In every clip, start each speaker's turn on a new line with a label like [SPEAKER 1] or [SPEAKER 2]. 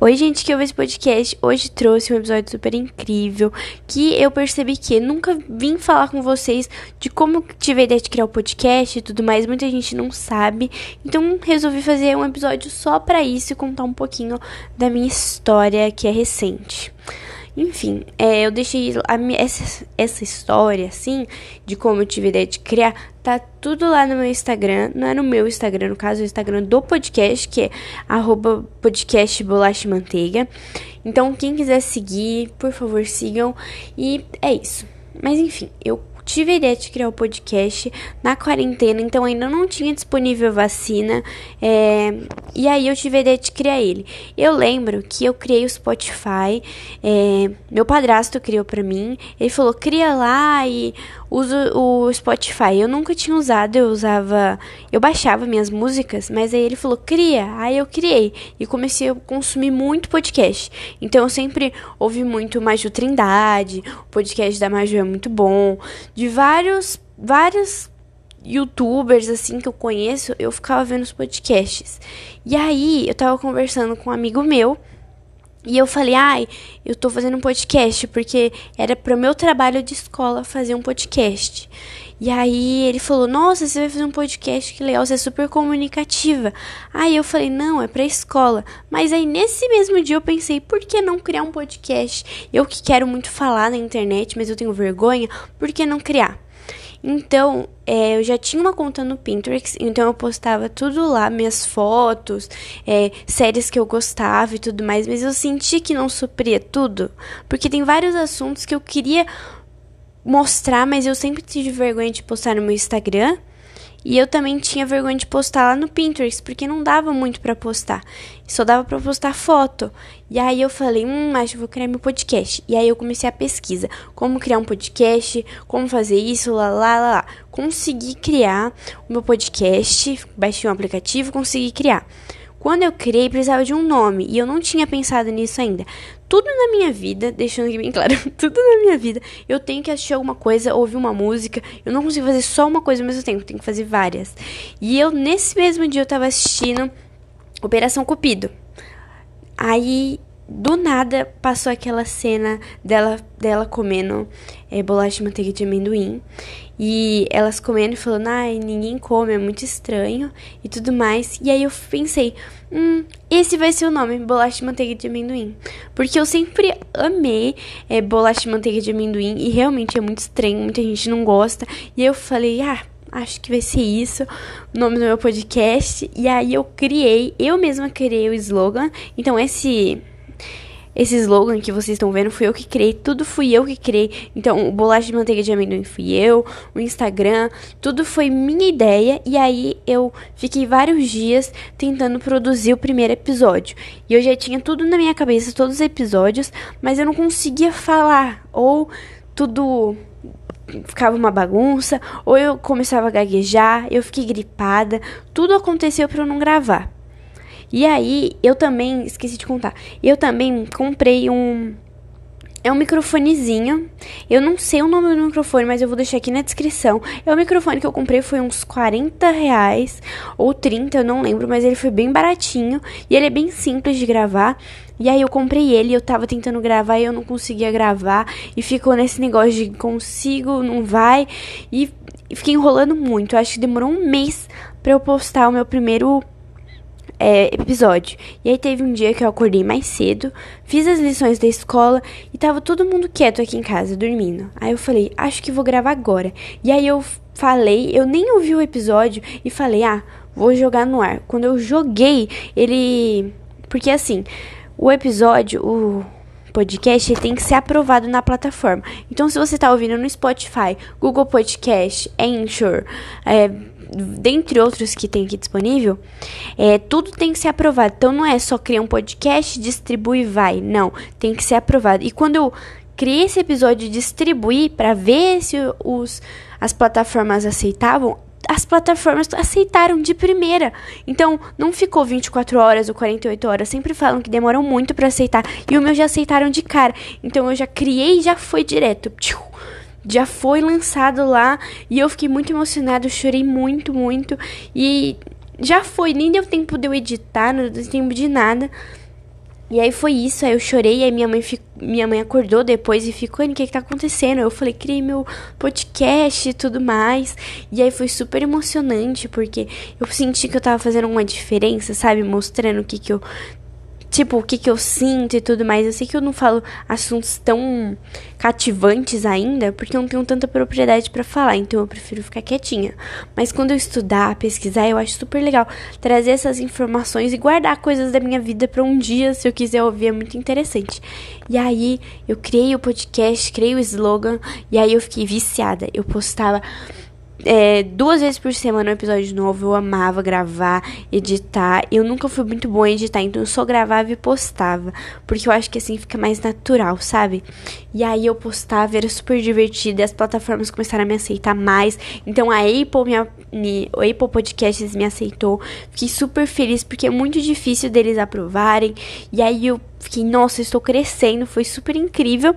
[SPEAKER 1] Oi, gente que ouve esse podcast. Hoje trouxe um episódio super incrível que eu percebi que nunca vim falar com vocês de como tive a ideia de criar o podcast e tudo mais. Muita gente não sabe. Então resolvi fazer um episódio só para isso e contar um pouquinho da minha história que é recente. Enfim, é, eu deixei a, essa, essa história, assim, de como eu tive a ideia de criar, tá tudo lá no meu Instagram. Não é no meu Instagram, no caso, é o Instagram do podcast, que é podcast bolacha manteiga. Então, quem quiser seguir, por favor, sigam. E é isso. Mas enfim, eu tive a ideia de criar o podcast na quarentena, então ainda não tinha disponível vacina. É, e aí eu tive a ideia de criar ele. Eu lembro que eu criei o Spotify, é, meu padrasto criou para mim. Ele falou: cria lá e usa o Spotify. Eu nunca tinha usado, eu usava. Eu baixava minhas músicas, mas aí ele falou: cria. Aí eu criei e comecei a consumir muito podcast. Então eu sempre ouvi muito Maju Trindade, o podcast da Maju é muito bom. De vários, vários youtubers assim que eu conheço, eu ficava vendo os podcasts. E aí eu tava conversando com um amigo meu. E eu falei, ai, eu tô fazendo um podcast, porque era pro meu trabalho de escola fazer um podcast. E aí ele falou, nossa, você vai fazer um podcast, que legal, você é super comunicativa. Aí eu falei, não, é pra escola. Mas aí nesse mesmo dia eu pensei, por que não criar um podcast? Eu que quero muito falar na internet, mas eu tenho vergonha, por que não criar? Então, é, eu já tinha uma conta no Pinterest, então eu postava tudo lá, minhas fotos, é, séries que eu gostava e tudo mais, mas eu senti que não supria tudo, porque tem vários assuntos que eu queria mostrar, mas eu sempre tive vergonha de postar no meu Instagram. E eu também tinha vergonha de postar lá no Pinterest, porque não dava muito para postar. Só dava para postar foto. E aí eu falei, hum, acho que vou criar meu podcast. E aí eu comecei a pesquisa, como criar um podcast, como fazer isso, lá, lá, lá, lá. Consegui criar o meu podcast, baixei um aplicativo, consegui criar. Quando eu criei, precisava de um nome e eu não tinha pensado nisso ainda. Tudo na minha vida, deixando aqui bem claro, tudo na minha vida, eu tenho que assistir alguma coisa, ouvir uma música. Eu não consigo fazer só uma coisa ao mesmo tempo, tenho que fazer várias. E eu, nesse mesmo dia, eu tava assistindo Operação Cupido. Aí do nada passou aquela cena dela, dela comendo é, bolacha de manteiga de amendoim. E elas comendo e falando, ai, ninguém come, é muito estranho e tudo mais. E aí eu pensei, hum, esse vai ser o nome, bolacha de manteiga de amendoim. Porque eu sempre amei é, bolacha de manteiga de amendoim e realmente é muito estranho, muita gente não gosta. E eu falei, ah, acho que vai ser isso, o nome do meu podcast. E aí eu criei, eu mesma criei o slogan. Então esse esse slogan que vocês estão vendo fui eu que criei, tudo fui eu que criei. Então, o bolacha de manteiga de amendoim fui eu, o Instagram, tudo foi minha ideia. E aí eu fiquei vários dias tentando produzir o primeiro episódio. E eu já tinha tudo na minha cabeça, todos os episódios, mas eu não conseguia falar. Ou tudo ficava uma bagunça, ou eu começava a gaguejar, eu fiquei gripada, tudo aconteceu para eu não gravar. E aí, eu também, esqueci de contar, eu também comprei um. É um microfonezinho. Eu não sei o nome do microfone, mas eu vou deixar aqui na descrição. É o microfone que eu comprei, foi uns 40 reais ou 30, eu não lembro, mas ele foi bem baratinho. E ele é bem simples de gravar. E aí eu comprei ele, eu tava tentando gravar e eu não conseguia gravar. E ficou nesse negócio de consigo, não vai. E fiquei enrolando muito. Eu acho que demorou um mês para eu postar o meu primeiro é, episódio. E aí teve um dia que eu acordei mais cedo, fiz as lições da escola e tava todo mundo quieto aqui em casa, dormindo. Aí eu falei, acho que vou gravar agora. E aí eu falei, eu nem ouvi o episódio e falei, ah, vou jogar no ar. Quando eu joguei, ele. Porque assim, o episódio, o podcast tem que ser aprovado na plataforma. Então, se você está ouvindo no Spotify, Google Podcast, Anchor, é, dentre outros que tem aqui disponível, é, tudo tem que ser aprovado. Então não é só criar um podcast, distribui e vai. Não, tem que ser aprovado. E quando eu criei esse episódio e distribuí para ver se os, as plataformas aceitavam, as plataformas aceitaram de primeira. Então, não ficou 24 horas ou 48 horas. Sempre falam que demoram muito para aceitar. E o meu já aceitaram de cara. Então, eu já criei e já foi direto. Tchiu já foi lançado lá e eu fiquei muito emocionada, chorei muito, muito e já foi, nem deu tempo de eu editar, não deu tempo de nada. E aí foi isso, aí eu chorei, aí minha mãe, minha mãe acordou depois e ficou, o que que tá acontecendo? Eu falei, criei meu podcast e tudo mais. E aí foi super emocionante, porque eu senti que eu tava fazendo uma diferença, sabe? Mostrando o que que eu tipo, o que, que eu sinto e tudo mais. Eu sei que eu não falo assuntos tão cativantes ainda, porque eu não tenho tanta propriedade para falar, então eu prefiro ficar quietinha. Mas quando eu estudar, pesquisar, eu acho super legal trazer essas informações e guardar coisas da minha vida para um dia, se eu quiser ouvir, é muito interessante. E aí, eu criei o podcast, criei o slogan, e aí eu fiquei viciada. Eu postava é, duas vezes por semana um episódio novo. Eu amava gravar, editar. Eu nunca fui muito boa em editar, então eu só gravava e postava. Porque eu acho que assim fica mais natural, sabe? E aí eu postava, era super divertido. E as plataformas começaram a me aceitar mais. Então a Apple, minha, me, o Apple Podcasts me aceitou. Fiquei super feliz porque é muito difícil deles aprovarem. E aí eu fiquei, nossa, estou crescendo. Foi super incrível.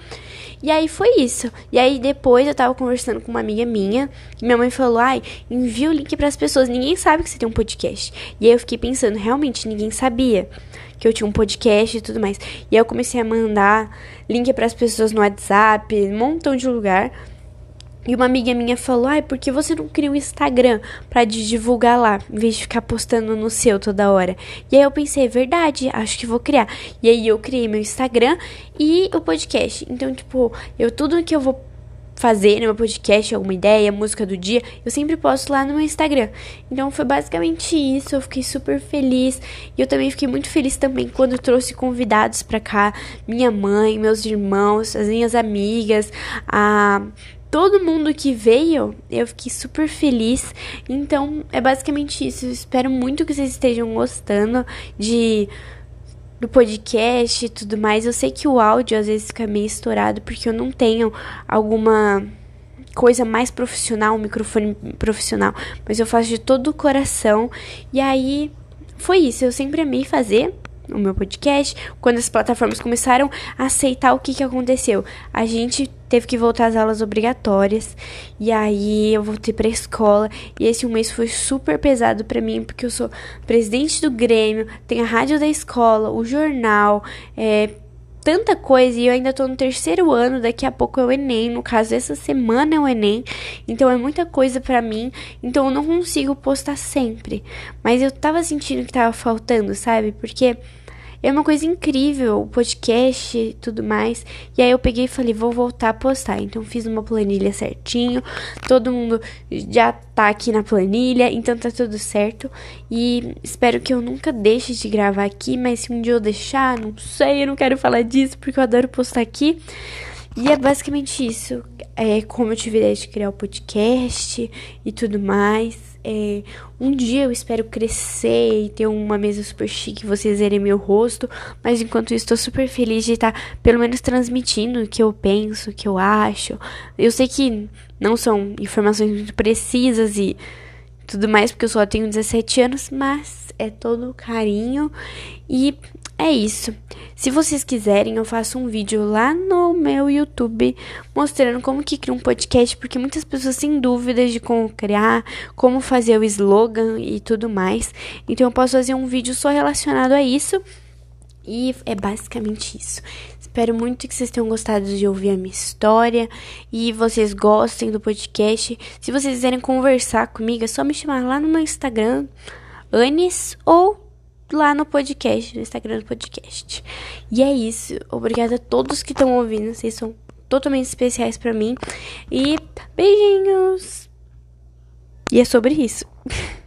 [SPEAKER 1] E aí foi isso. E aí depois eu tava conversando com uma amiga minha, e minha mãe falou: "Ai, envia o link para as pessoas, ninguém sabe que você tem um podcast". E aí eu fiquei pensando, realmente ninguém sabia que eu tinha um podcast e tudo mais. E aí eu comecei a mandar link para as pessoas no WhatsApp, um montão de lugar. E uma amiga minha falou: ai, por que você não cria um Instagram pra divulgar lá, em vez de ficar postando no seu toda hora? E aí eu pensei: é verdade, acho que vou criar. E aí eu criei meu Instagram e o podcast. Então, tipo, eu tudo que eu vou fazer no meu podcast, alguma ideia, música do dia, eu sempre posto lá no meu Instagram. Então foi basicamente isso, eu fiquei super feliz. E eu também fiquei muito feliz também quando trouxe convidados para cá, minha mãe, meus irmãos, as minhas amigas, a todo mundo que veio, eu fiquei super feliz. Então, é basicamente isso. Eu espero muito que vocês estejam gostando de do podcast e tudo mais. Eu sei que o áudio às vezes fica meio estourado porque eu não tenho alguma coisa mais profissional, um microfone profissional, mas eu faço de todo o coração. E aí foi isso, eu sempre amei fazer o meu podcast, quando as plataformas começaram a aceitar o que, que aconteceu. A gente teve que voltar às aulas obrigatórias. E aí eu voltei para escola. E esse um mês foi super pesado para mim porque eu sou presidente do Grêmio, tem a rádio da escola, o jornal, é tanta coisa. E eu ainda tô no terceiro ano, daqui a pouco é o ENEM, no caso essa semana é o ENEM, então é muita coisa para mim, então eu não consigo postar sempre. Mas eu tava sentindo que tava faltando, sabe? Porque é uma coisa incrível, o podcast e tudo mais. E aí eu peguei e falei, vou voltar a postar. Então fiz uma planilha certinho. Todo mundo já tá aqui na planilha, então tá tudo certo. E espero que eu nunca deixe de gravar aqui, mas se um dia eu deixar, não sei, eu não quero falar disso porque eu adoro postar aqui. E é basicamente isso. É como eu tive a ideia de criar o podcast e tudo mais. É, um dia eu espero crescer e ter uma mesa super chique, vocês verem meu rosto. Mas enquanto isso, estou super feliz de estar pelo menos transmitindo o que eu penso, o que eu acho. Eu sei que não são informações muito precisas e tudo mais, porque eu só tenho 17 anos, mas é todo carinho e é isso. Se vocês quiserem, eu faço um vídeo lá no meu YouTube mostrando como que cria um podcast, porque muitas pessoas têm dúvidas de como criar, como fazer o slogan e tudo mais. Então eu posso fazer um vídeo só relacionado a isso. E é basicamente isso. Espero muito que vocês tenham gostado de ouvir a minha história e vocês gostem do podcast. Se vocês quiserem conversar comigo, é só me chamar lá no meu Instagram, Anis, ou lá no podcast, no Instagram do podcast. E é isso. Obrigada a todos que estão ouvindo. Vocês são totalmente especiais para mim. E beijinhos. E é sobre isso.